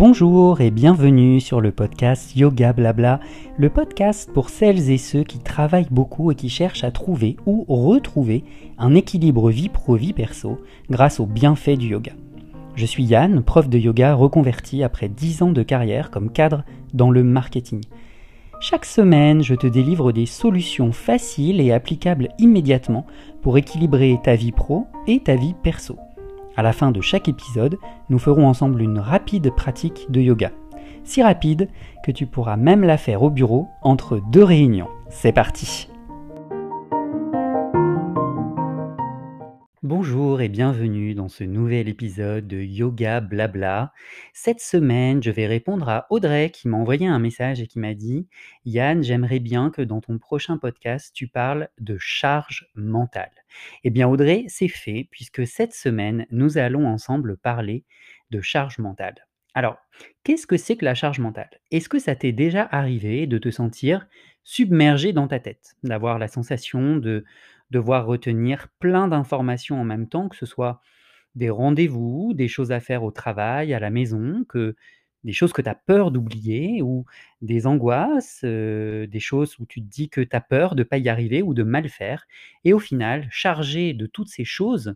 Bonjour et bienvenue sur le podcast Yoga Blabla, le podcast pour celles et ceux qui travaillent beaucoup et qui cherchent à trouver ou retrouver un équilibre vie pro-vie perso grâce aux bienfaits du yoga. Je suis Yann, prof de yoga reconverti après 10 ans de carrière comme cadre dans le marketing. Chaque semaine, je te délivre des solutions faciles et applicables immédiatement pour équilibrer ta vie pro et ta vie perso. À la fin de chaque épisode, nous ferons ensemble une rapide pratique de yoga. Si rapide que tu pourras même la faire au bureau entre deux réunions. C'est parti Bonjour et bienvenue dans ce nouvel épisode de Yoga Blabla. Cette semaine, je vais répondre à Audrey qui m'a envoyé un message et qui m'a dit Yann, j'aimerais bien que dans ton prochain podcast, tu parles de charge mentale. Eh bien, Audrey, c'est fait puisque cette semaine, nous allons ensemble parler de charge mentale. Alors, qu'est-ce que c'est que la charge mentale? Est-ce que ça t'est déjà arrivé de te sentir submergé dans ta tête, d'avoir la sensation de devoir retenir plein d'informations en même temps, que ce soit des rendez-vous, des choses à faire au travail, à la maison, que des choses que tu as peur d'oublier ou des angoisses, des choses où tu te dis que tu as peur de ne pas y arriver ou de mal faire. Et au final, chargé de toutes ces choses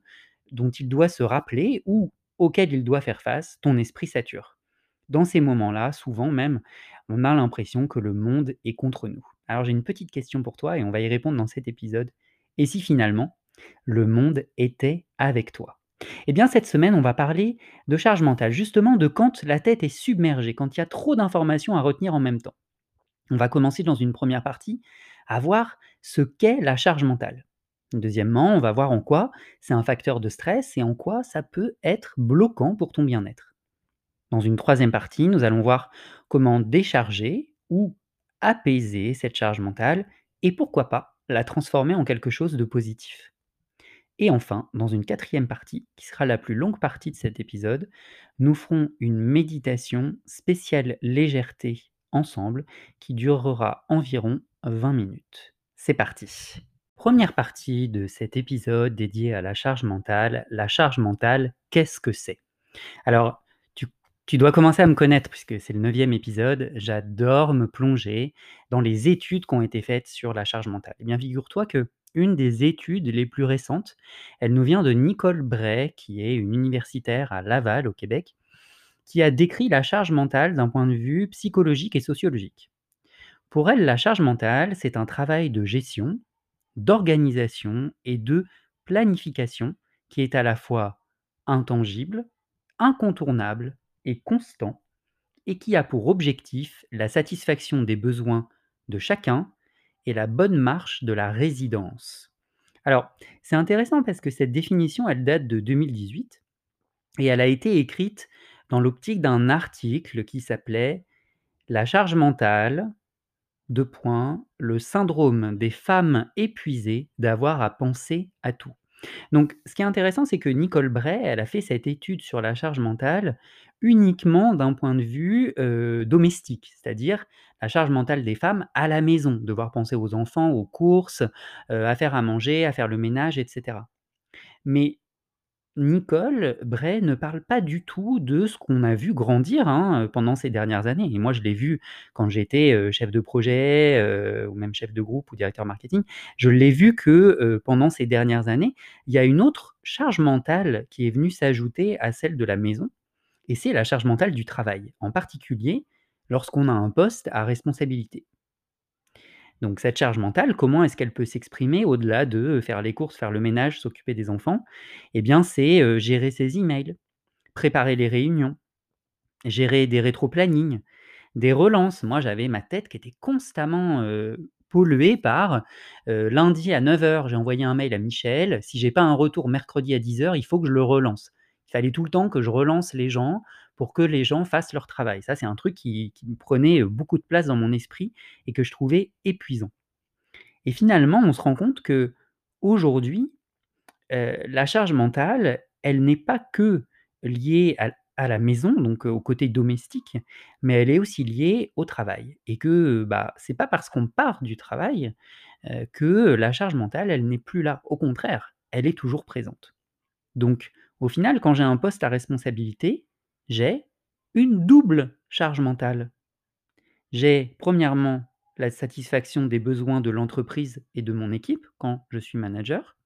dont il doit se rappeler ou auxquelles il doit faire face, ton esprit sature. Dans ces moments-là, souvent même, on a l'impression que le monde est contre nous. Alors j'ai une petite question pour toi et on va y répondre dans cet épisode. Et si finalement, le monde était avec toi? Eh bien, cette semaine, on va parler de charge mentale, justement de quand la tête est submergée, quand il y a trop d'informations à retenir en même temps. On va commencer dans une première partie à voir ce qu'est la charge mentale. Deuxièmement, on va voir en quoi c'est un facteur de stress et en quoi ça peut être bloquant pour ton bien-être. Dans une troisième partie, nous allons voir comment décharger ou apaiser cette charge mentale et pourquoi pas la transformer en quelque chose de positif. Et enfin, dans une quatrième partie, qui sera la plus longue partie de cet épisode, nous ferons une méditation spéciale légèreté ensemble qui durera environ 20 minutes. C'est parti. Première partie de cet épisode dédié à la charge mentale. La charge mentale, qu'est-ce que c'est? Alors, tu dois commencer à me connaître puisque c'est le neuvième épisode. J'adore me plonger dans les études qui ont été faites sur la charge mentale. Eh bien, figure-toi que une des études les plus récentes, elle nous vient de Nicole Bray, qui est une universitaire à Laval, au Québec, qui a décrit la charge mentale d'un point de vue psychologique et sociologique. Pour elle, la charge mentale, c'est un travail de gestion, d'organisation et de planification qui est à la fois intangible, incontournable constant et qui a pour objectif la satisfaction des besoins de chacun et la bonne marche de la résidence. Alors, c'est intéressant parce que cette définition, elle date de 2018 et elle a été écrite dans l'optique d'un article qui s'appelait La charge mentale, de point, le syndrome des femmes épuisées d'avoir à penser à tout. Donc, ce qui est intéressant, c'est que Nicole Bray, elle a fait cette étude sur la charge mentale uniquement d'un point de vue domestique, c'est-à-dire la charge mentale des femmes à la maison, devoir penser aux enfants, aux courses, à faire à manger, à faire le ménage, etc. Mais Nicole Bray ne parle pas du tout de ce qu'on a vu grandir hein, pendant ces dernières années. Et moi, je l'ai vu quand j'étais chef de projet, ou même chef de groupe ou directeur marketing. Je l'ai vu que pendant ces dernières années, il y a une autre charge mentale qui est venue s'ajouter à celle de la maison, et c'est la charge mentale du travail, en particulier lorsqu'on a un poste à responsabilité. Donc cette charge mentale, comment est-ce qu'elle peut s'exprimer au-delà de faire les courses, faire le ménage, s'occuper des enfants? Eh bien, c'est gérer ses emails, préparer les réunions, gérer des rétro-plannings, des relances. Moi, j'avais ma tête qui était constamment polluée par lundi à 9h, j'ai envoyé un mail à Michel. Si j'ai pas un retour mercredi à 10h, il faut que je le relance. Il fallait tout le temps que je relance les gens pour que les gens fassent leur travail. Ça, c'est un truc qui, prenait beaucoup de place dans mon esprit et que je trouvais épuisant. Et finalement, on se rend compte que aujourd'hui, la charge mentale, elle n'est pas que liée à, la maison, donc au côté domestique, mais elle est aussi liée au travail. Et que bah, c'est pas parce qu'on part du travail que la charge mentale, elle n'est plus là. Au contraire, elle est toujours présente. Donc, au final, quand j'ai un poste à responsabilité, j'ai une double charge mentale. J'ai premièrement la satisfaction des besoins de l'entreprise et de mon équipe quand je suis manager.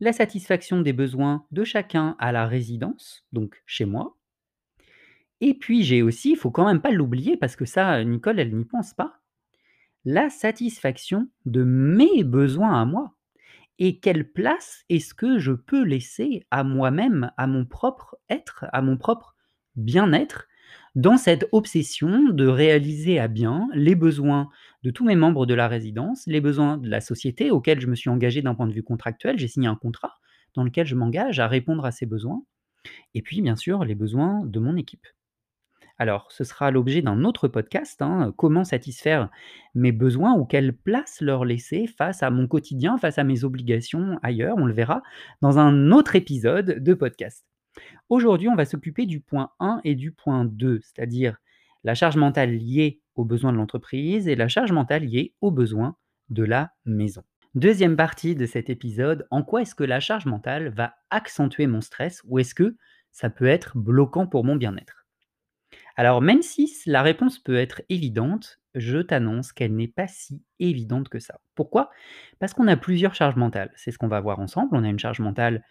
La satisfaction des besoins de chacun à la résidence, donc chez moi. Et puis j'ai aussi, il faut quand même pas l'oublier parce que ça, Nicole, elle n'y pense pas, la satisfaction de mes besoins à moi. Et quelle place est-ce que je peux laisser à moi-même, à mon propre être, à mon propre bien-être, dans cette obsession de réaliser à bien les besoins de tous mes membres de la résidence, les besoins de la société auxquels je me suis engagé d'un point de vue contractuel? J'ai signé un contrat dans lequel je m'engage à répondre à ces besoins. Et puis, bien sûr, les besoins de mon équipe. Alors, ce sera l'objet d'un autre podcast, hein, comment satisfaire mes besoins ou quelle place leur laisser face à mon quotidien, face à mes obligations ailleurs, on le verra dans un autre épisode de podcast. Aujourd'hui, on va s'occuper du point 1 et du point 2, c'est-à-dire la charge mentale liée aux besoins de l'entreprise et la charge mentale liée aux besoins de la maison. Deuxième partie de cet épisode, en quoi est-ce que la charge mentale va accentuer mon stress ou est-ce que ça peut être bloquant pour mon bien-être? Alors même si la réponse peut être évidente, je t'annonce qu'elle n'est pas si évidente que ça. Pourquoi? Parce qu'on a plusieurs charges mentales. C'est ce qu'on va voir ensemble. On a une charge mentale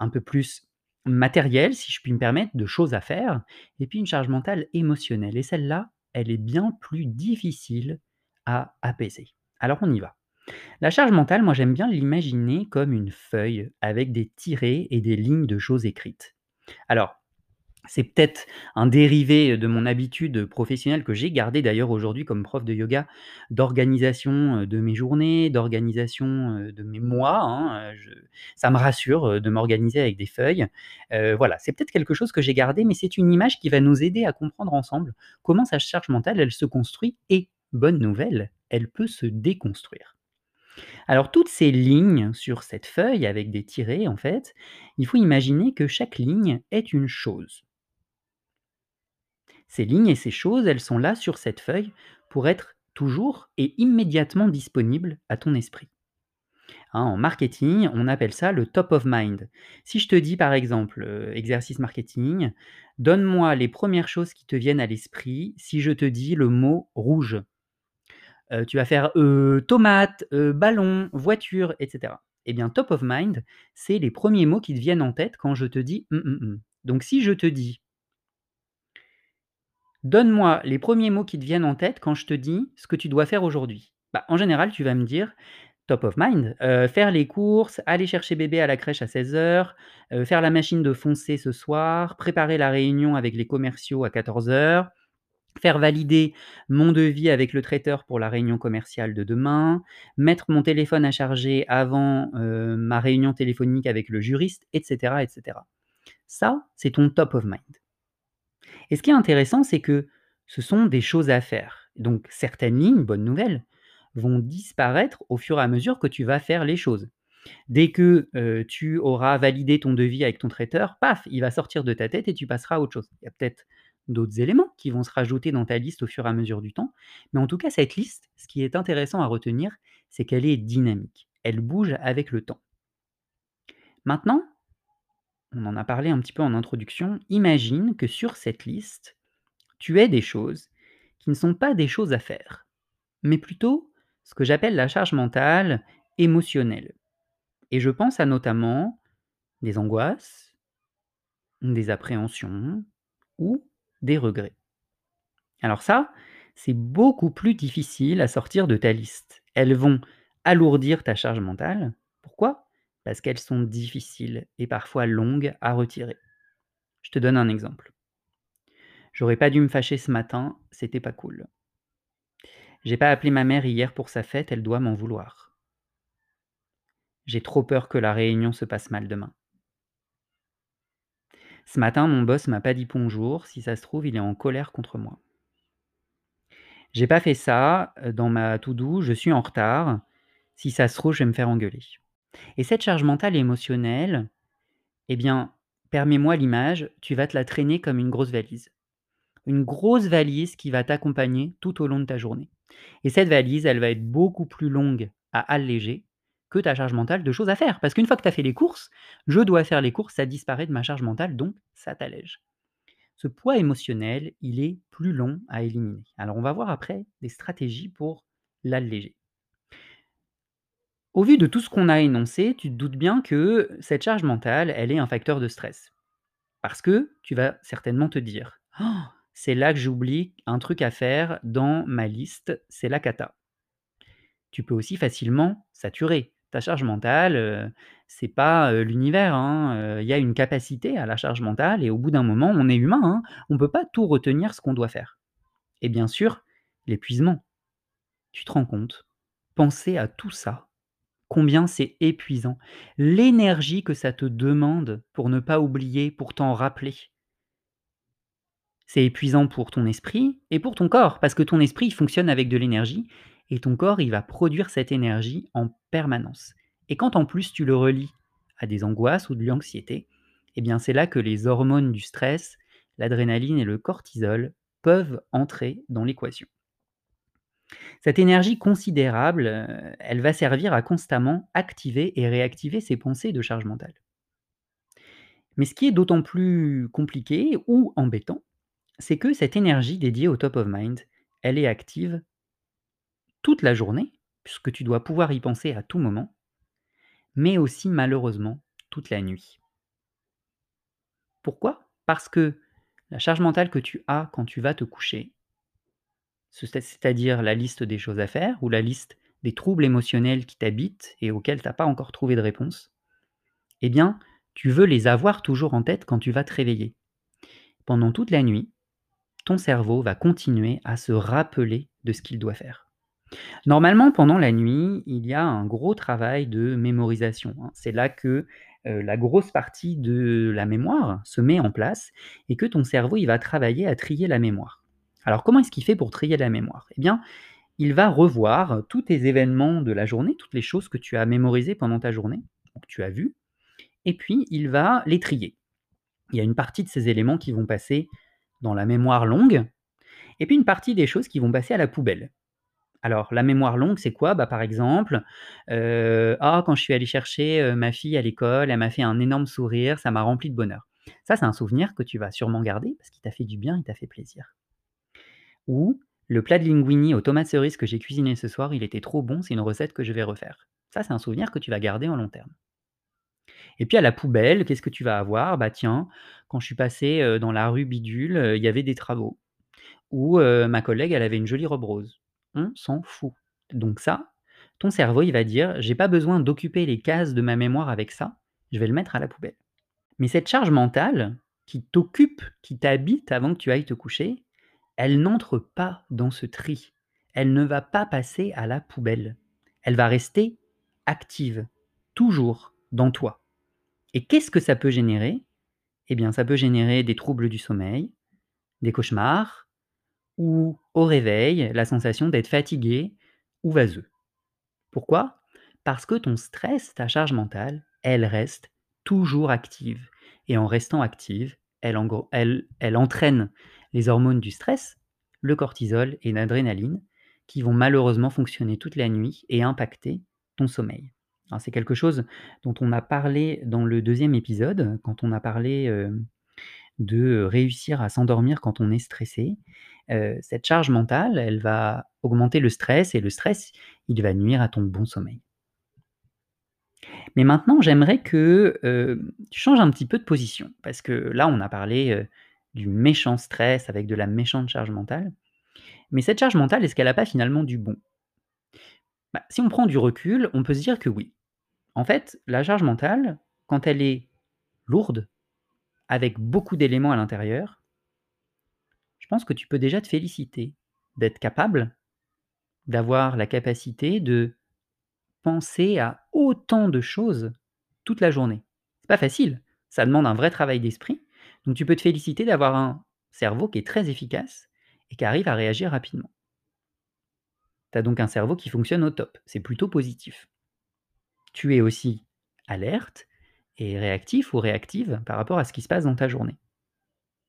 un peu plus matérielle, si je puis me permettre, de choses à faire, et puis une charge mentale émotionnelle. Et celle-là, elle est bien plus difficile à apaiser. Alors on y va. La charge mentale, moi j'aime bien l'imaginer comme une feuille avec des tirets et des lignes de choses écrites. Alors, c'est peut-être un dérivé de mon habitude professionnelle que j'ai gardée d'ailleurs aujourd'hui comme prof de yoga, d'organisation, de mes journées, d'organisation, de mes mois, hein, ça me rassure, de m'organiser avec des feuilles. voilà, c'est peut-être quelque chose que j'ai gardé, mais c'est une image qui va nous aider à comprendre ensemble comment sa charge mentale, elle se construit et, bonne nouvelle, elle peut se déconstruire. Alors toutes ces lignes sur cette feuille avec des tirets en fait, il faut imaginer que chaque ligne est une chose. Ces lignes et ces choses, elles sont là sur cette feuille pour être toujours et immédiatement disponibles à ton esprit. Hein, en marketing, on appelle ça le top of mind. Si je te dis par exemple, euh, exercice marketing, donne-moi les premières choses qui te viennent à l'esprit si je te dis le mot rouge. Euh, tu vas faire euh, tomate, ballon, voiture, etc. Eh bien, top of mind, c'est les premiers mots qui te viennent en tête quand je te dis hum, hum, hum. Donc si je te dis Donne-moi les premiers mots qui te viennent en tête quand je te dis ce que tu dois faire aujourd'hui. Bah, en général, tu vas me dire top of mind, euh, faire les courses, aller chercher bébé à la crèche à 16h, euh, faire la machine de foncer ce soir, préparer la réunion avec les commerciaux à 14h, faire valider mon devis avec le traiteur pour la réunion commerciale de demain, mettre mon téléphone à charger avant euh, ma réunion téléphonique avec le juriste, etc., etc. Ça, c'est ton top of mind. Et ce qui est intéressant, c'est que ce sont des choses à faire. Donc certaines lignes, bonne nouvelle, vont disparaître au fur et à mesure que tu vas faire les choses. Dès que tu auras validé ton devis avec ton traiteur, paf, il va sortir de ta tête et tu passeras à autre chose. Il y a peut-être d'autres éléments qui vont se rajouter dans ta liste au fur et à mesure du temps. Mais en tout cas, cette liste, ce qui est intéressant à retenir, c'est qu'elle est dynamique. Elle bouge avec le temps. Maintenant, on en a parlé un petit peu en introduction, imagine que sur cette liste, tu aies des choses qui ne sont pas des choses à faire, mais plutôt ce que j'appelle la charge mentale émotionnelle. Et je pense à notamment des angoisses, des appréhensions ou des regrets. Alors ça, c'est beaucoup plus difficile à sortir de ta liste. Elles vont alourdir ta charge mentale. Pourquoi? Parce qu'elles sont difficiles et parfois longues à retirer. Je te donne un exemple. J'aurais pas dû me fâcher ce matin, c'était pas cool. J'ai pas appelé ma mère hier pour sa fête, elle doit m'en vouloir. J'ai trop peur que la réunion se passe mal demain. Ce matin, mon boss m'a pas dit bonjour, si ça se trouve, il est en colère contre moi. J'ai pas fait ça, euh, dans ma to-do, je suis en retard, si ça se trouve, je vais me faire engueuler. Et cette charge mentale et émotionnelle, eh bien, permets-moi l'image, tu vas te la traîner comme une grosse valise. Une grosse valise qui va t'accompagner tout au long de ta journée. Et cette valise, elle va être beaucoup plus longue à alléger que ta charge mentale de choses à faire. Parce qu'une fois que tu as fait les courses, je dois faire les courses, ça disparaît de ma charge mentale, donc ça t'allège. ce poids émotionnel, il est plus long à éliminer. Alors on va voir après des stratégies pour l'alléger. Au vu de tout ce qu'on a énoncé, tu te doutes bien que cette charge mentale, elle est un facteur de stress. Parce que tu vas certainement te dire: «Oh, c'est là que j'oublie un truc à faire dans ma liste, c'est la cata». Tu peux aussi facilement saturer. Ta charge mentale, heu, c'est pas, heu, l'univers, hein, heu, il y a une capacité à la charge mentale et au bout d'un moment, on est humain, hein, on peut pas tout retenir ce qu'on doit faire. Et bien sûr, l'épuisement. Tu te rends compte? Penser à tout ça, combien c'est épuisant. L'énergie que ça te demande pour ne pas oublier, pour t'en rappeler. C'est épuisant pour ton esprit et pour ton corps, parce que ton esprit, fonctionne avec de l'énergie et ton corps, il va produire cette énergie en permanence. Et quand en plus tu le relis à des angoisses ou de l'anxiété, eh bien c'est là que les hormones du stress, l'adrénaline et le cortisol peuvent entrer dans l'équation. Cette énergie considérable, heu, elle va servir à constamment activer et réactiver ces pensées de charge mentale. Mais ce qui est d'autant plus compliqué ou embêtant, c'est que cette énergie dédiée au top of mind, elle est active toute la journée, puisque tu dois pouvoir y penser à tout moment, mais aussi malheureusement toute la nuit. Pourquoi? Parce que la charge mentale que tu as quand tu vas te coucher, ce c'est c'est-à-dire la liste des choses à faire ou la liste des troubles émotionnels qui t'habitent et auxquels tu as pas encore trouvé de réponse, eh bien, tu veux les avoir toujours en tête quand tu vas te réveiller. Pendant toute la nuit, ton cerveau va continuer à se rappeler de ce qu'il doit faire. Normalement, pendant la nuit, il y a un gros travail de mémorisation, hein. C'est là que, heu, la grosse partie de la mémoire se met en place et que ton cerveau, il va travailler à trier la mémoire. Alors comment est-ce qu'il fait pour trier la mémoire? Eh bien, il va revoir tous tes événements de la journée, toutes les choses que tu as mémorisées pendant ta journée, que tu as vues et puis il va les trier. Il y a une partie de ces éléments qui vont passer dans la mémoire longue et puis une partie des choses qui vont passer à la poubelle. Alors la mémoire longue, c'est quoi? Bah, par exemple, heu: «Ah, quand je suis allé chercher, heu, ma fille à l'école, elle m'a fait un énorme sourire, ça m'a rempli de bonheur». Ça, c'est un souvenir que tu vas sûrement garder parce qu'il t'a fait du bien, il t'a fait plaisir. Ou le plat de linguini aux tomates cerises que j'ai cuisiné ce soir, il était trop bon, c'est une recette que je vais refaire. Ça, c'est un souvenir que tu vas garder en long terme. Et puis à la poubelle, qu'est-ce que tu vas avoir? Bah tiens, quand je suis passé, heu, dans la rue bidule, heu, il y avait des travaux. Ou, heu, ma collègue, elle avait une jolie robe rose. On s'en fout. Donc ça, ton cerveau, il va dire: «J'ai pas besoin d'occuper les cases de ma mémoire avec ça, je vais le mettre à la poubelle». Mais cette charge mentale qui t'occupe, qui t'habite avant que tu ailles te coucher, elle n'entre pas dans ce tri. Elle ne va pas passer à la poubelle. Elle va rester active, toujours dans toi. Et qu'est-ce que ça peut générer? Eh bien, ça peut générer des troubles du sommeil, des cauchemars ou au réveil, la sensation d'être fatigué ou vaseux. Pourquoi? Parce que ton stress, ta charge mentale, elle reste toujours active et en restant active, elle elle entraîne les hormones du stress, le cortisol et l'adrénaline qui vont malheureusement fonctionner toute la nuit et impacter ton sommeil. C'est quelque chose dont on a parlé dans le deuxième épisode, quand on a parlé, hem, de réussir à s'endormir quand on est stressé. Heu, cette charge mentale, elle va augmenter le stress et le stress, il va nuire à ton bon sommeil. Mais maintenant, j'aimerais que, heu, tu changes un petit peu de position parce que là, on a parlé, du méchant stress avec de la méchante charge mentale. Mais cette charge mentale, est-ce qu'elle a pas finalement du bon? Bah, si on prend du recul, on peut se dire que oui. En fait, la charge mentale, quand elle est lourde, avec beaucoup d'éléments à l'intérieur je pense que tu peux déjà te féliciter d'être capable, d'avoir la capacité de penser à autant de choses toute la journée. C'est pas facile, ça demande un vrai travail d'esprit, donc tu peux te féliciter d'avoir un cerveau qui est très efficace et qui arrive à réagir rapidement. Tu as donc un cerveau qui fonctionne au top, c'est plutôt positif. Tu es aussi alerte et réactif ou réactive par rapport à ce qui se passe dans ta journée.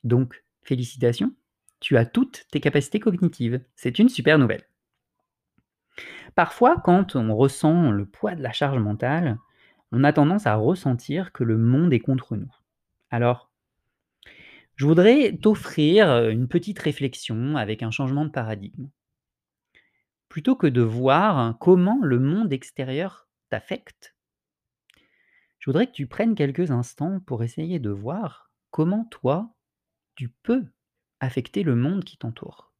Donc félicitations, tu as toutes tes capacités cognitives, c'est une super nouvelle. Parfois, quand on ressent le poids de la charge mentale, on a tendance à ressentir que le monde est contre nous. Alors Je voudrais t'offrir, une petite réflexion avec un changement de paradigme. Plutôt que de voir comment le monde extérieur t'affecte je voudrais que tu prennes quelques instants pour essayer de voir comment toi, tu peux affecter le monde qui t'entoure.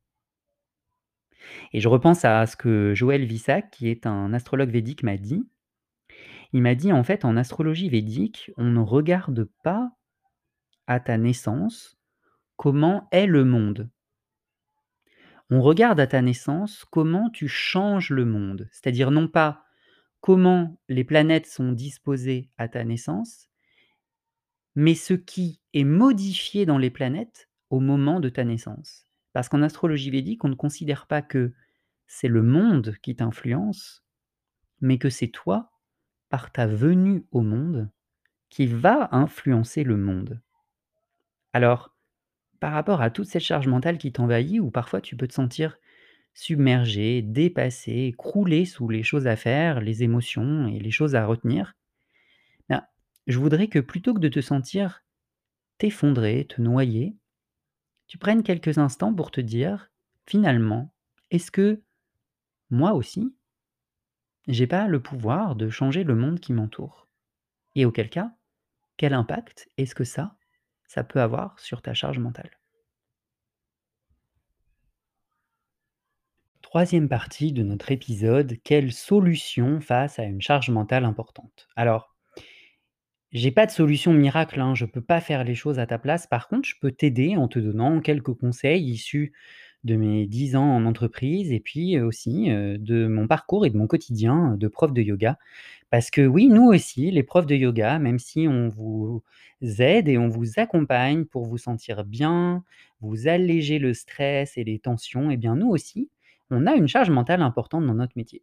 Et je repense à ce que Joël Vissac, qui est un astrologue védique, m'a dit. Il m'a dit: «En fait, en astrologie védique, on ne regarde pas à ta naissance comment est le monde». On regarde à ta naissance comment tu changes le monde? C'est-à-dire non pas comment les planètes sont disposées à ta naissance mais ce qui est modifié dans les planètes au moment de ta naissance. Parce qu'en astrologie védique, on ne considère pas que c'est le monde qui t'influence, mais que c'est toi, par ta venue au monde, qui va influencer le monde. Alors, par rapport à toute cette charge mentale qui t'envahit, où parfois tu peux te sentir submergé, dépassé, croulé sous les choses à faire, les émotions et les choses à retenir, ben, je voudrais que plutôt que de te sentir t'effondrer, te noyer, tu prennes quelques instants pour te dire: «Finalement, est-ce que moi aussi j'ai pas le pouvoir de changer le monde qui m'entoure? Et auquel cas, quel impact est-ce que ça, ça peut avoir sur ta charge mentale?» Troisième partie de notre épisode, quelle solution face à une charge mentale importante? Alors j'ai pas de solution miracle, hein, je peux pas faire les choses à ta place. Par contre, je peux t'aider en te donnant quelques conseils issus de mes 10 ans en entreprise et puis, aussi, de mon parcours et de mon quotidien de prof de yoga. Parce que oui, nous aussi, les profs de yoga, même si on vous aide et on vous accompagne pour vous sentir bien, vous alléger le stress et les tensions et bien nous aussi, on a une charge mentale importante dans notre métier.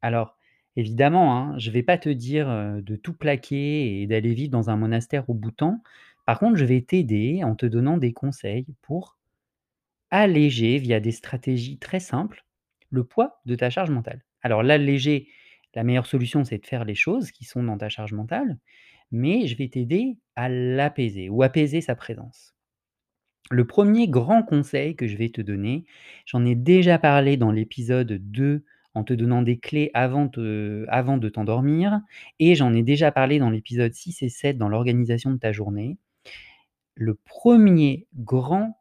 Alors évidemment, hein, je vais pas te dire, de tout plaquer et d'aller vivre dans un monastère au Bhoutan. Par contre, je vais t'aider en te donnant des conseils pour alléger, via des stratégies très simples, le poids de ta charge mentale. Alors l'alléger, la meilleure solution, c'est de faire les choses qui sont dans ta charge mentale, mais je vais t'aider à l'apaiser ou apaiser sa présence. Le 1er grand conseil que je vais te donner, j'en ai déjà parlé dans l'épisode 2 en te donnant des clés avant de t'endormir et j'en ai déjà parlé dans l'épisode 6 et 7 dans l'organisation de ta journée. Le 1er grand,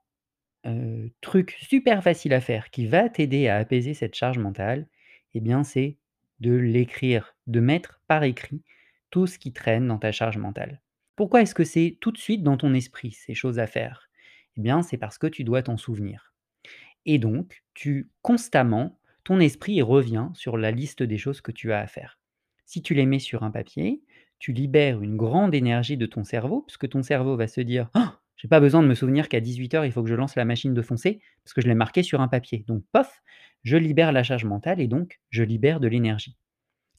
truc super facile à faire qui va t'aider à apaiser cette charge mentale et bien, c'est de l'écrire, de mettre par écrit tout ce qui traîne dans ta charge mentale. Pourquoi est-ce que c'est tout de suite dans ton esprit, ces choses à faire? Eh bien, c'est parce que tu dois t'en souvenir et donc tu constamment, ton esprit, revient sur la liste des choses que tu as à faire. Si tu les mets sur un papier, tu libères une grande énergie de ton cerveau, puisque ton cerveau va se dire: «Han! J'ai pas besoin de me souvenir qu'à 18:00, il faut que je lance la machine de foncer, parce que je l'ai marqué sur un papier. Donc pof, je libère la charge mentale et donc je libère de l'énergie».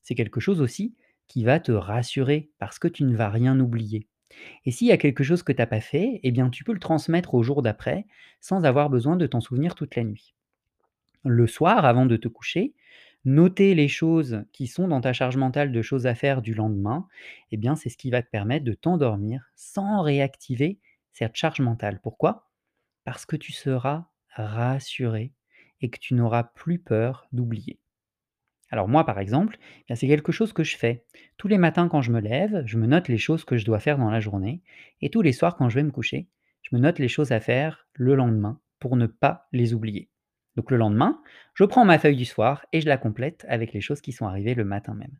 C'est quelque chose aussi qui va te rassurer parce que tu ne vas rien oublier et s'il y a quelque chose que tu as pas fait et bien, tu peux le transmettre au jour d'après, sans avoir besoin de t'en souvenir toute la nuit. Le soir, avant de te coucher, noter les choses qui sont dans ta charge mentale de choses à faire du lendemain et bien, c'est ce qui va te permettre de t'endormir sans réactiver cette charge mentale. Pourquoi? Parce que tu seras rassuré et que tu n'auras plus peur d'oublier. Alors moi, par exemple, bien, c'est quelque chose que je fais. Tous les matins quand je me lève, je me note les choses que je dois faire dans la journée et tous les soirs quand je vais me coucher, je me note les choses à faire le lendemain pour ne pas les oublier. Donc le lendemain, je prends ma feuille du soir et je la complète avec les choses qui sont arrivées le matin même.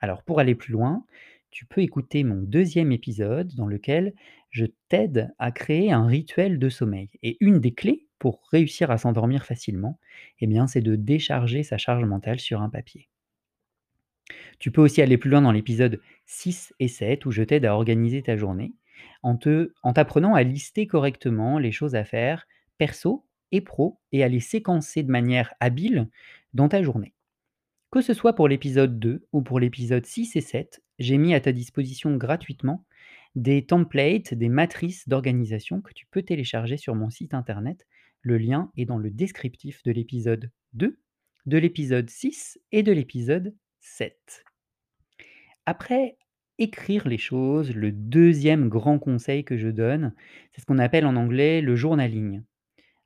Alors pour aller plus loin, tu peux écouter mon 2e épisode dans lequel je t'aide à créer un rituel de sommeil et une des clés pour réussir à s'endormir facilement et bien, c'est de décharger sa charge mentale sur un papier. Tu peux aussi aller plus loin dans l'épisode 6 et 7 où je t'aide à organiser ta journée en t'apprenant à lister correctement les choses à faire perso et pro et à les séquencer de manière habile dans ta journée. Que ce soit pour l'épisode 2 ou pour l'épisode 6 et 7, j'ai mis à ta disposition gratuitement des templates, des matrices d'organisation que tu peux télécharger sur mon site internet. Le lien est dans le descriptif de l'épisode 2, de l'épisode 6 et de l'épisode 7. Après écrire les choses, le deuxième grand conseil que je donne, c'est ce qu'on appelle en anglais le journaling.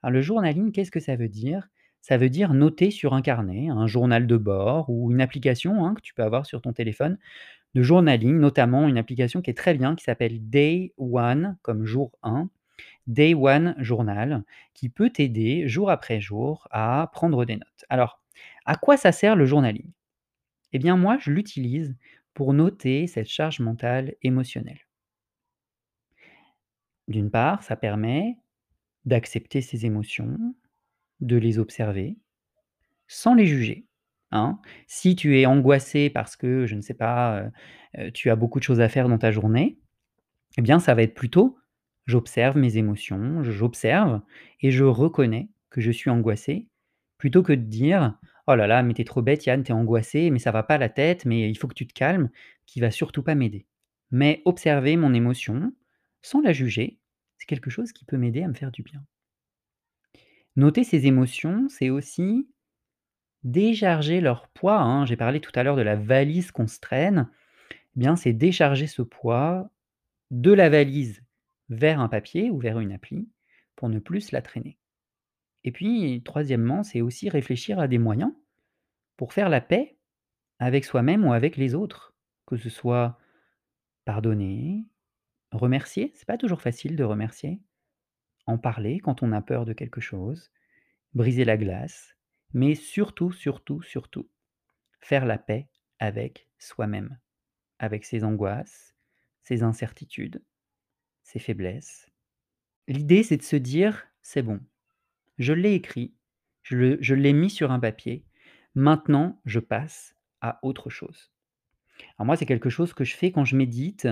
Alors le journaling, qu'est-ce que ça veut dire? Ça veut dire noter sur un carnet, un journal de bord ou une application, hein, que tu peux avoir sur ton téléphone de journaling, notamment une application qui est très bien, qui s'appelle Day One, comme jour 1, Day One Journal, qui peut t'aider jour après jour à prendre des notes. Alors, à quoi ça sert le journaling? Eh bien moi, je l'utilise pour noter cette charge mentale émotionnelle. D'une part, ça permet d'accepter ses émotions, de les observer, sans les juger, hein. Si tu es angoissé parce que, je ne sais pas, heu heu, tu as beaucoup de choses à faire dans ta journée, eh bien ça va être plutôt: «J'observe mes émotions, j'observe et je reconnais que je suis angoissé», plutôt que de dire: «Oh là là, mais tu es trop bête Yann, tu es angoissé, mais ça va pas la tête, mais il faut que tu te calmes», qui va surtout pas m'aider. Mais observer mon émotion, sans la juger, c'est quelque chose qui peut m'aider à me faire du bien. Noter ses émotions, c'est aussi décharger leur poids, hein. J'ai parlé tout à l'heure de la valise qu'on se traîne, eh bien c'est décharger ce poids de la valise vers un papier ou vers une appli pour ne plus la traîner. Et puis, troisièmement, c'est aussi réfléchir à des moyens pour faire la paix avec soi-même ou avec les autres. Que ce soit pardonner, remercier, c'est pas toujours facile de remercier, en parler quand on a peur de quelque chose, briser la glace, mais surtout, surtout, surtout, faire la paix avec soi-même, avec ses angoisses, ses incertitudes, ses faiblesses. L'idée, c'est de se dire: «C'est bon, je l'ai écrit, je l'ai mis sur un papier, maintenant je passe à autre chose». Alors moi, c'est quelque chose que je fais quand je médite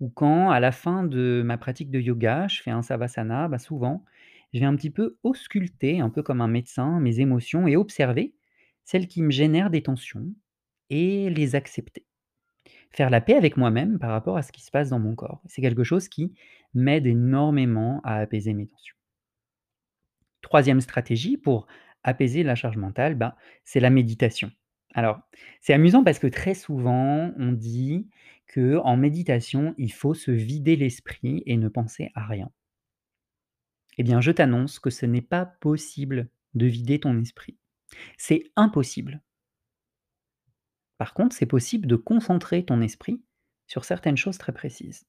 ou quand, à la fin de ma pratique de yoga, je fais un savasana, bah, souvent, je vais un petit peu ausculter, un peu comme un médecin, mes émotions et observer celles qui me génèrent des tensions et les accepter. Faire la paix avec moi-même par rapport à ce qui se passe dans mon corps. C'est quelque chose qui m'aide énormément à apaiser mes tensions. Troisième stratégie pour apaiser la charge mentale, bah, c'est la méditation. Alors, c'est amusant parce que très souvent, on dit qu'en méditation, il faut se vider l'esprit et ne penser à rien. Eh bien, je t'annonce que ce n'est pas possible de vider ton esprit. C'est impossible. Par contre, c'est possible de concentrer ton esprit sur certaines choses très précises.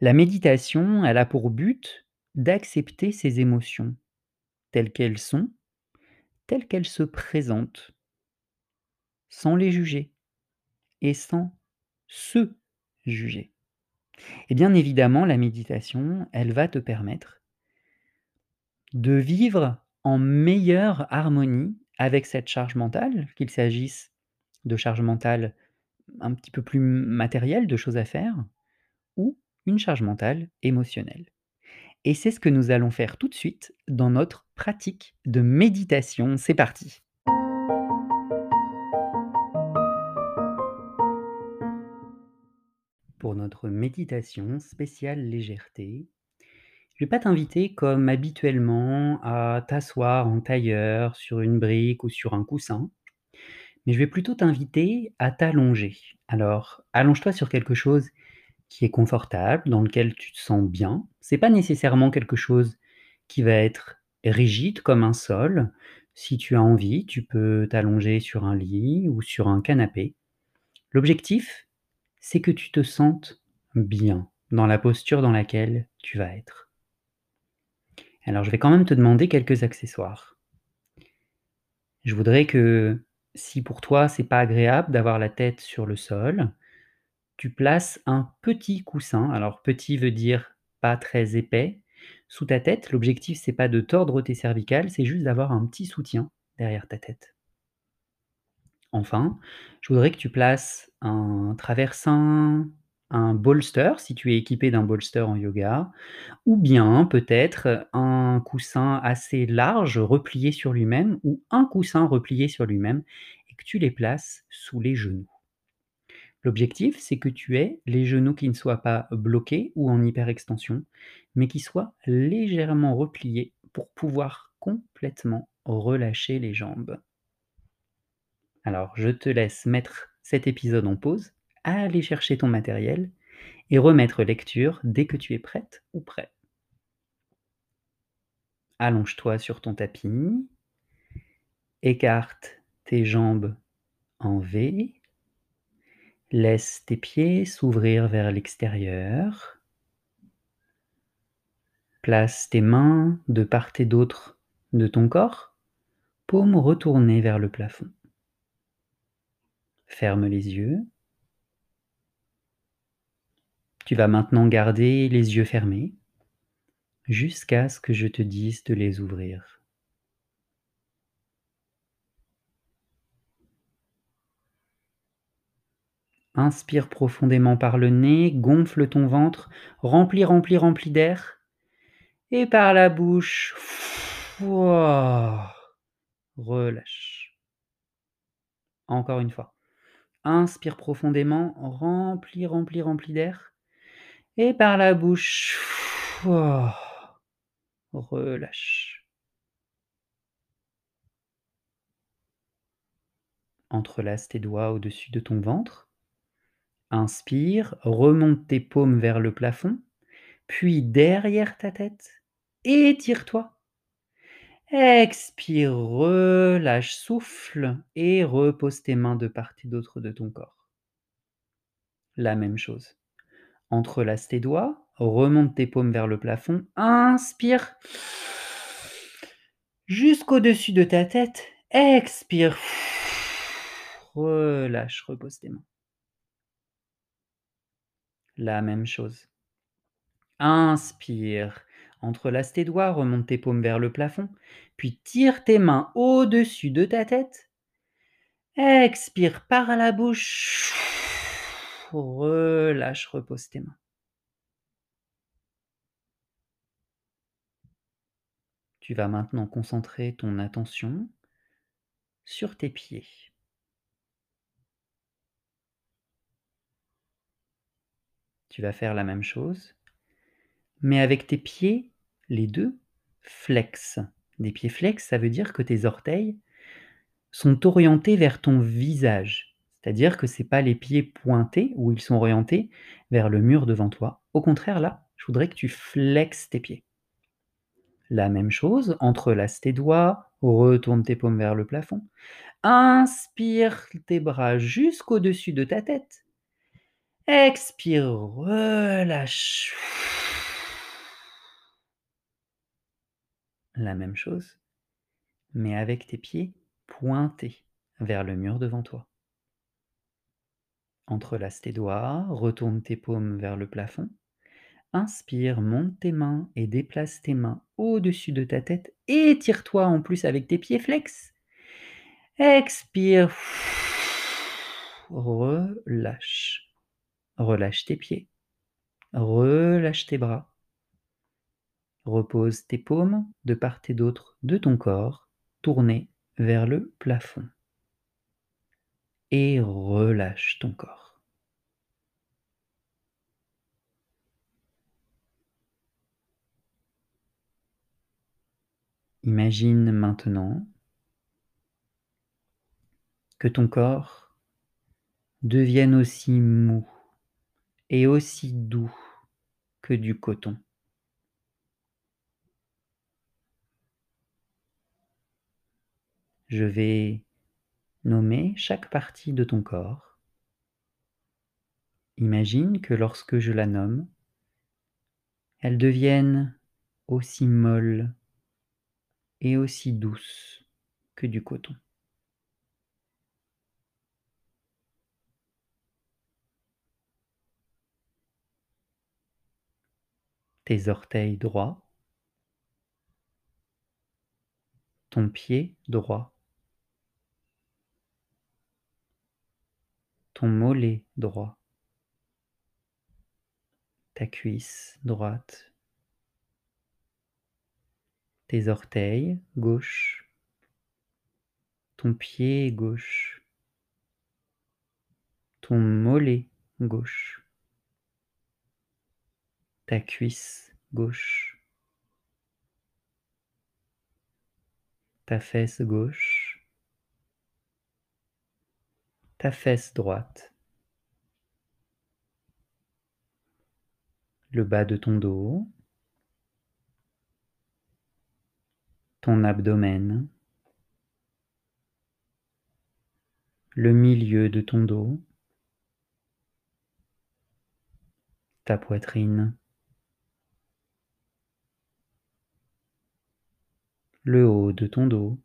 La méditation, elle a pour but d'accepter ses émotions telles qu'elles sont, telles qu'elles se présentent, sans les juger et sans se juger. Et bien évidemment, la méditation, elle va te permettre de vivre en meilleure harmonie avec cette charge mentale, qu'il s'agisse de charge mentale un petit peu plus matérielle, de choses à faire, ou une charge mentale émotionnelle. Et c'est ce que nous allons faire tout de suite dans notre pratique de méditation. C'est parti. Pour notre méditation spéciale légèreté, je vais pas t'inviter comme habituellement à t'asseoir en tailleur sur une brique ou sur un coussin, mais je vais plutôt t'inviter à t'allonger. Alors, allonge-toi sur quelque chose qui est confortable, dans lequel tu te sens bien. C'est pas nécessairement quelque chose qui va être rigide comme un sol. Si tu as envie, tu peux t'allonger sur un lit ou sur un canapé. L'objectif, c'est que tu te sentes bien dans la posture dans laquelle tu vas être. Alors je vais quand même te demander quelques accessoires. Je voudrais que si pour toi c'est pas agréable d'avoir la tête sur le sol, tu places un petit coussin, alors petit veut dire pas très épais, sous ta tête. L'objectif c'est pas de tordre tes cervicales, c'est juste d'avoir un petit soutien derrière ta tête. Enfin, je voudrais que tu places un traversin, un bolster, si tu es équipé d'un bolster en yoga, ou bien peut-être un coussin assez large replié sur lui-même ou un coussin replié sur lui-même et que tu les places sous les genoux. L'objectif, c'est que tu aies les genoux qui ne soient pas bloqués ou en hyperextension, mais qui soient légèrement repliés pour pouvoir complètement relâcher les jambes. Alors, je te laisse mettre cet épisode en pause, aller chercher ton matériel et remettre lecture dès que tu es prête ou prêt. Allonge-toi sur ton tapis, écarte tes jambes en V, laisse tes pieds s'ouvrir vers l'extérieur, place tes mains de part et d'autre de ton corps, paumes retournées vers le plafond. Ferme les yeux. Tu vas maintenant garder les yeux fermés jusqu'à ce que je te dise de les ouvrir. Inspire profondément par le nez, gonfle ton ventre, remplis, remplis, remplis d'air. Et par la bouche, relâche. Encore une fois. Inspire profondément, remplis, remplis, remplis d'air. Et par la bouche, relâche. Entrelace tes doigts au-dessus de ton ventre. Inspire, remonte tes paumes vers le plafond, puis derrière ta tête. Étire-toi. Expire, relâche, souffle et repose tes mains de part et d'autre de ton corps. La même chose. Entrelace tes doigts, remonte tes paumes vers le plafond, inspire jusqu'au-dessus de ta tête, expire, relâche, repose tes mains. La même chose. Inspire, entrelace tes doigts, remonte tes paumes vers le plafond, puis tire tes mains au-dessus de ta tête. Expire par la bouche. Relâche, repose tes mains. Tu vas maintenant concentrer ton attention sur tes pieds. Tu vas faire la même chose, mais avec tes pieds, les deux, flex. Des pieds flex, ça veut dire que tes orteils sont orientés vers ton visage. C'est-à-dire que ce n'est pas les pieds pointés où ils sont orientés vers le mur devant toi. Au contraire, là, je voudrais que tu flexes tes pieds. La même chose, entrelace tes doigts, retourne tes paumes vers le plafond. Inspire tes bras jusqu'au-dessus de ta tête. Expire, relâche. La même chose, mais avec tes pieds pointés vers le mur devant toi. Entrelace tes doigts, retourne tes paumes vers le plafond. Inspire, monte tes mains et déplace tes mains au-dessus de ta tête. Étire-toi en plus avec tes pieds flex. Expire. Relâche. Relâche tes pieds. Relâche tes bras. Repose tes paumes de part et d'autre de ton corps, tournées vers le plafond. Et relâche ton corps. Imagine maintenant que ton corps devienne aussi mou et aussi doux que du coton. Je vais nommer chaque partie de ton corps. Imagine que lorsque je la nomme, elle devienne aussi molle et aussi douce que du coton. Tes orteils droits, ton pied droit, ton mollet droit, ta cuisse droite, tes orteils gauche, ton pied gauche, ton mollet gauche, ta cuisse gauche, ta fesse gauche, ta fesse droite. Le bas de ton dos. Ton abdomen. Le milieu de ton dos. ta poitrine, le haut de ton dos,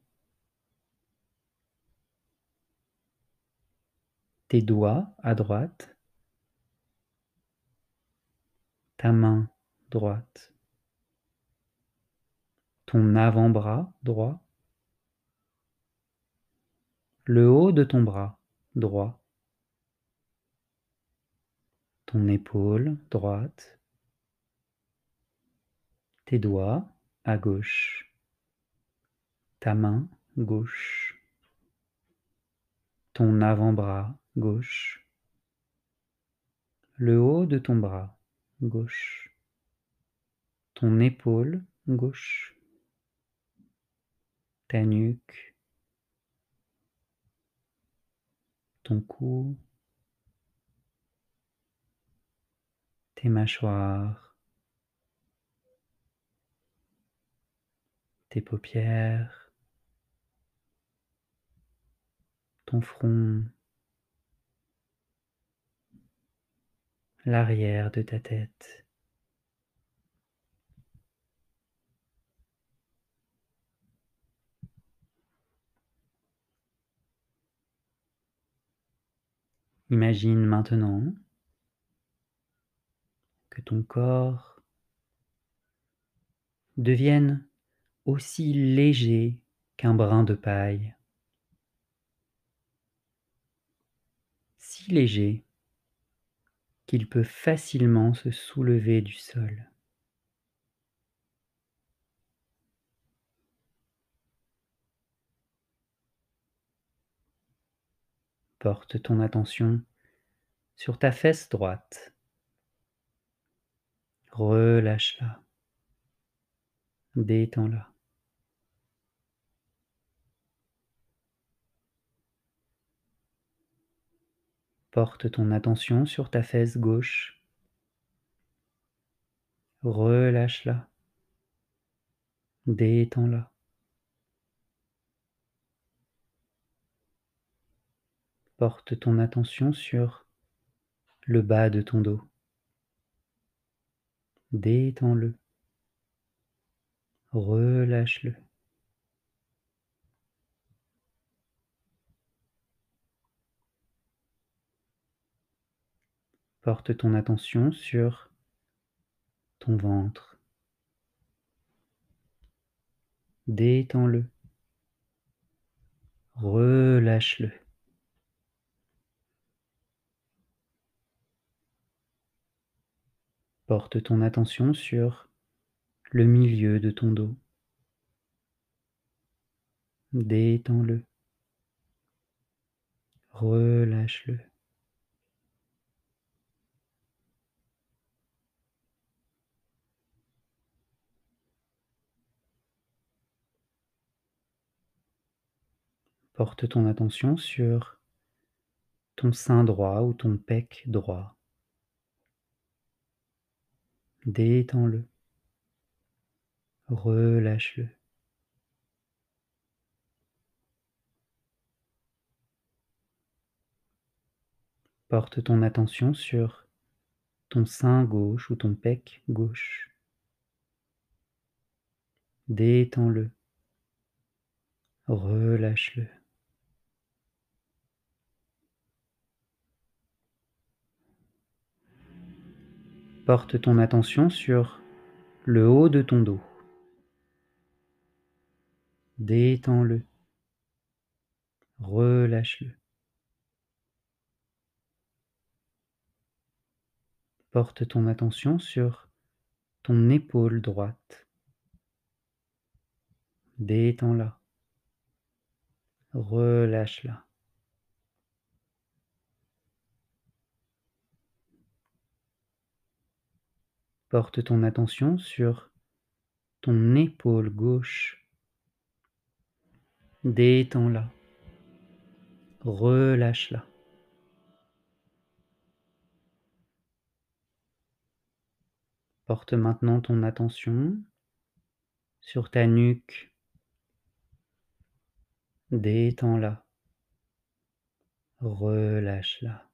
tes doigts à droite, ta main droite, ton avant-bras droit, le haut de ton bras droit, ton épaule droite, tes doigts à gauche, ta main gauche, ton avant-bras gauche, le haut de ton bras gauche, ton épaule gauche, ta nuque, ton cou, tes mâchoires, tes paupières, ton front, l'arrière de ta tête. Imagine maintenant que ton corps devienne aussi léger qu'un brin de paille, si léger qu'il peut facilement se soulever du sol. Porte ton attention sur ta fesse droite. Relâche-la. Détends-la. Porte ton attention sur ta fesse gauche. Relâche-la. Détends-la. Porte ton attention sur le bas de ton dos. Détends-le. Relâche-le. Porte ton attention sur ton ventre. Détends-le. Relâche-le. Porte ton attention sur le milieu de ton dos. Détends-le. Relâche-le. Porte ton attention sur ton sein droit ou ton pec droit. Détends-le. Relâche-le. Porte ton attention sur ton sein gauche ou ton pec gauche. Détends-le. Relâche-le. Porte ton attention sur le haut de ton dos. Détends-le. Relâche-le. Porte ton attention sur ton épaule droite. Détends-la. Relâche-la. Porte ton attention sur ton épaule gauche. Détends-la. Relâche-la. Porte maintenant ton attention sur ta nuque. Détends-la. Relâche-la.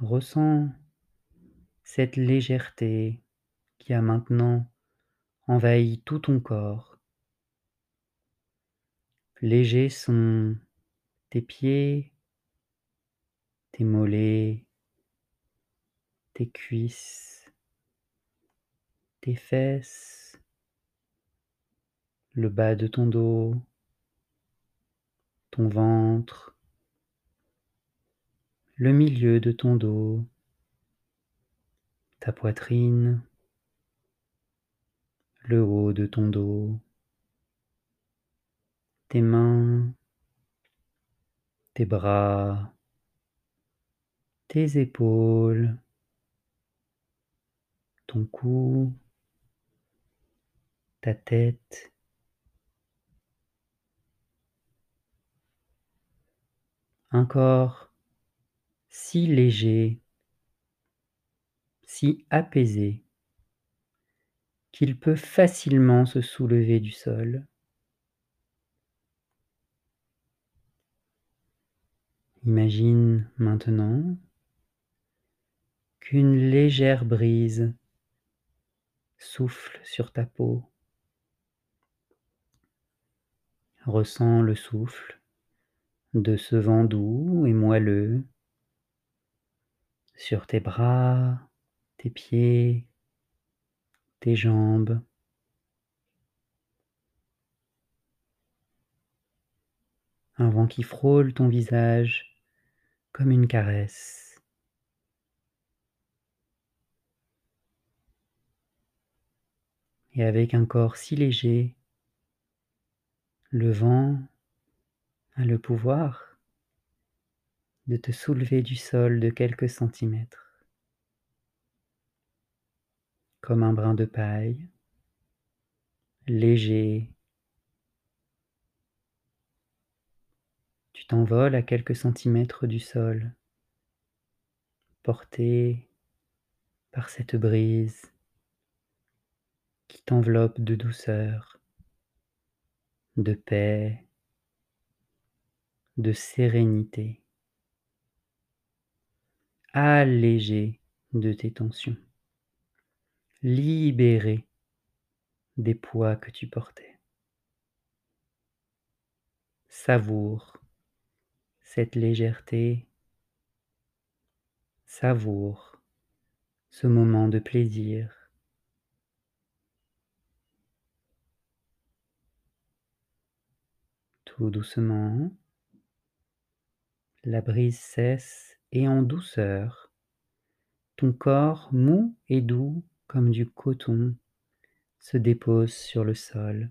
Ressens cette légèreté qui a maintenant envahi tout ton corps. Légers sont tes pieds, tes mollets, tes cuisses, tes fesses, le bas de ton dos, ton ventre, le milieu de ton dos, ta poitrine, le haut de ton dos, tes mains, tes bras, tes épaules, ton cou, ta tête, un corps si léger, si apaisé, qu'il peut facilement se soulever du sol. Imagine maintenant qu'une légère brise souffle sur ta peau. Ressens le souffle de ce vent doux et moelleux sur tes bras, tes pieds, tes jambes. Un vent qui frôle ton visage comme une caresse. Et avec un corps si léger, le vent a le pouvoir de te soulever du sol de quelques centimètres, comme un brin de paille, léger. Tu t'envoles à quelques centimètres du sol, porté par cette brise qui t'enveloppe de douceur, de paix, de sérénité, allégé de tes tensions, libéré des poids que tu portais. Savoure cette légèreté, savoure ce moment de plaisir. Tout doucement, la brise cesse et en douceur, ton corps mou et doux comme du coton se dépose sur le sol.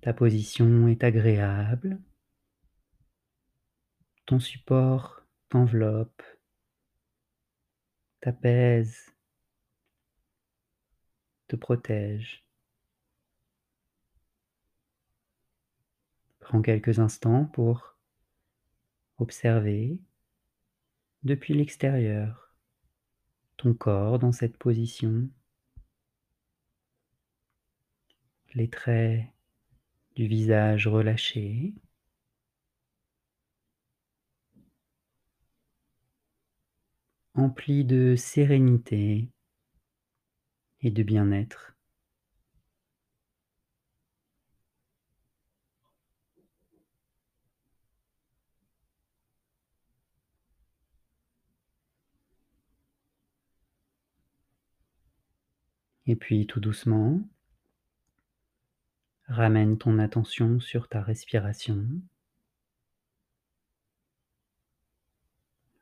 Ta position est agréable, ton support t'enveloppe, t'apaise, te protège. Prends quelques instants pour observer depuis l'extérieur ton corps dans cette position, les traits du visage relâchés, emplis de sérénité et de bien-être. Et puis tout doucement, ramène ton attention sur ta respiration,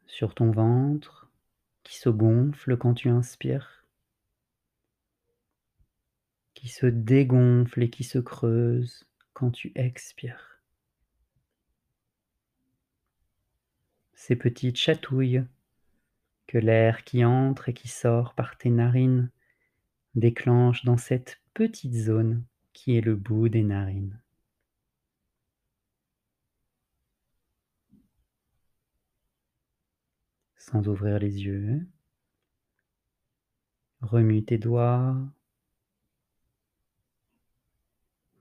sur ton ventre qui se gonfle quand tu inspires, qui se dégonfle et qui se creuse quand tu expires. Ces petites chatouilles que l'air qui entre et qui sort par tes narines déclenche dans cette petite zone qui est le bout des narines. Sans ouvrir les yeux, remue tes doigts,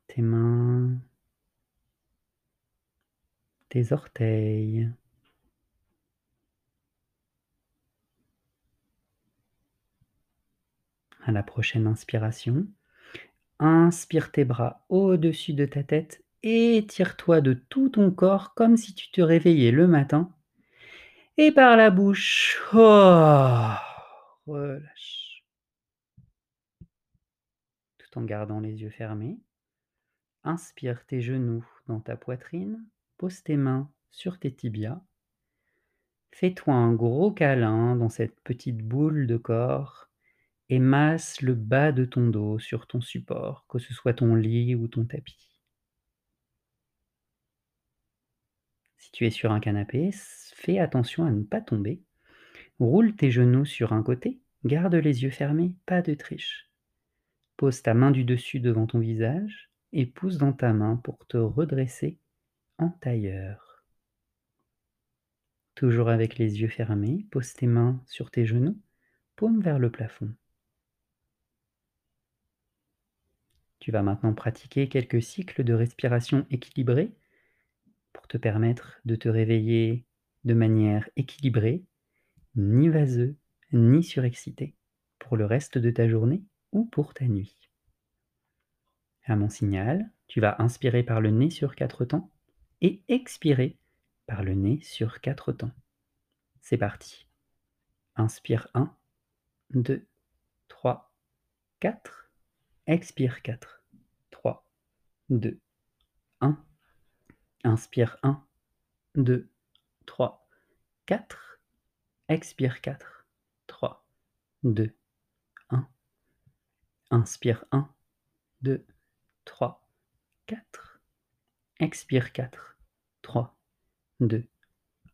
tes mains, tes orteils. À la prochaine inspiration, inspire tes bras au-dessus de ta tête et tire-toi de tout ton corps comme si tu te réveillais le matin. Et par la bouche, oh, relâche. Tout en gardant les yeux fermés. Inspire tes genoux dans ta poitrine, pose tes mains sur tes tibias. Fais-toi un gros câlin dans cette petite boule de corps et masse le bas de ton dos sur ton support, que ce soit ton lit ou ton tapis. Si tu es sur un canapé, fais attention à ne pas tomber. Roule tes genoux sur un côté, garde les yeux fermés, pas de triche. Pose ta main du dessus devant ton visage et pousse dans ta main pour te redresser en tailleur. Toujours avec les yeux fermés, pose tes mains sur tes genoux, paume vers le plafond. Tu vas maintenant pratiquer quelques cycles de respiration équilibrée pour te permettre de te réveiller de manière équilibrée, ni vaseux, ni surexcité, pour le reste de ta journée ou pour ta nuit. À mon signal, tu vas inspirer par le nez sur quatre temps et expirer par le nez sur quatre temps. C'est parti. Inspire 1, 2, 3, 4. Expire 4, 3, 2, 1. Inspire 1, 2, 3, 4. Expire 4, 3, 2, 1. Inspire 1, 2, 3, 4. Expire 4, 3, 2,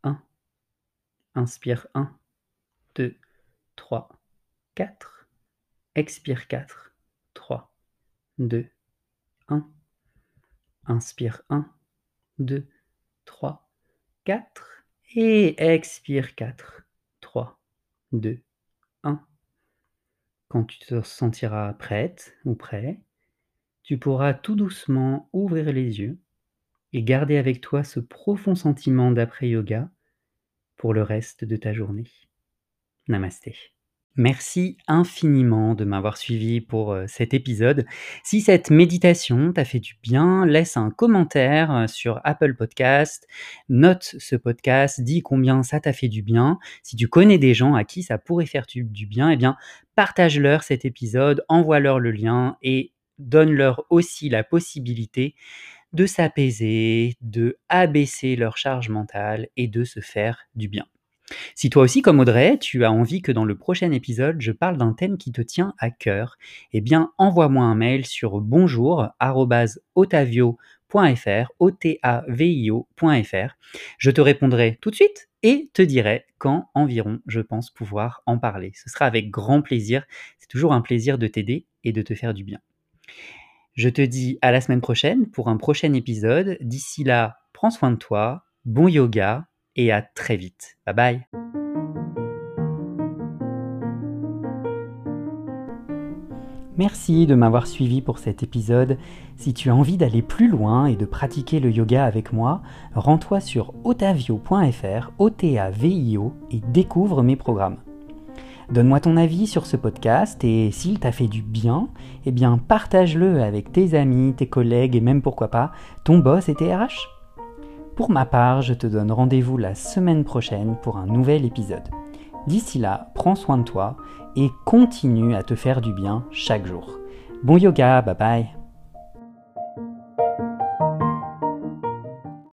1. Inspire 1, 2, 3, 4. Expire 4, 3, 2, 1. Inspire 1, 2, 3, 4. Et expire 4, 3, 2, 1. Quand tu te sentiras prête ou prêt, tu pourras tout doucement ouvrir les yeux et garder avec toi ce profond sentiment d'après-yoga pour le reste de ta journée. Namasté. Merci infiniment de m'avoir suivi pour cet épisode. Si cette méditation t'a fait du bien, laisse un commentaire sur Apple Podcast, note ce podcast, dis combien ça t'a fait du bien. Si tu connais des gens à qui ça pourrait faire du bien, eh bien partage-leur cet épisode, envoie-leur le lien et donne-leur aussi la possibilité de s'apaiser, de abaisser leur charge mentale et de se faire du bien. Si toi aussi, comme Audrey, tu as envie que dans le prochain épisode, je parle d'un thème qui te tient à cœur, eh bien, envoie-moi un mail sur bonjour.otavio.fr, o t a v i Je te répondrai tout de suite et te dirai quand environ je pense pouvoir en parler. Ce sera avec grand plaisir. C'est toujours un plaisir de t'aider et de te faire du bien. Je te dis à la semaine prochaine pour un prochain épisode. D'ici là, prends soin de toi, bon yoga et à très vite. Bye bye. Merci de m'avoir suivi pour cet épisode. Si tu as envie d'aller plus loin et de pratiquer le yoga avec moi, rends-toi sur otavio.fr, o t a v et découvre mes programmes. Donne-moi ton avis sur ce podcast et s'il t'a fait du bien, eh bien partage-le avec tes amis, tes collègues et même pourquoi pas ton boss et tes RH. Pour ma part, je te donne rendez-vous la semaine prochaine pour un nouvel épisode. D'ici là, prends soin de toi et continue à te faire du bien chaque jour. Bon yoga, bye bye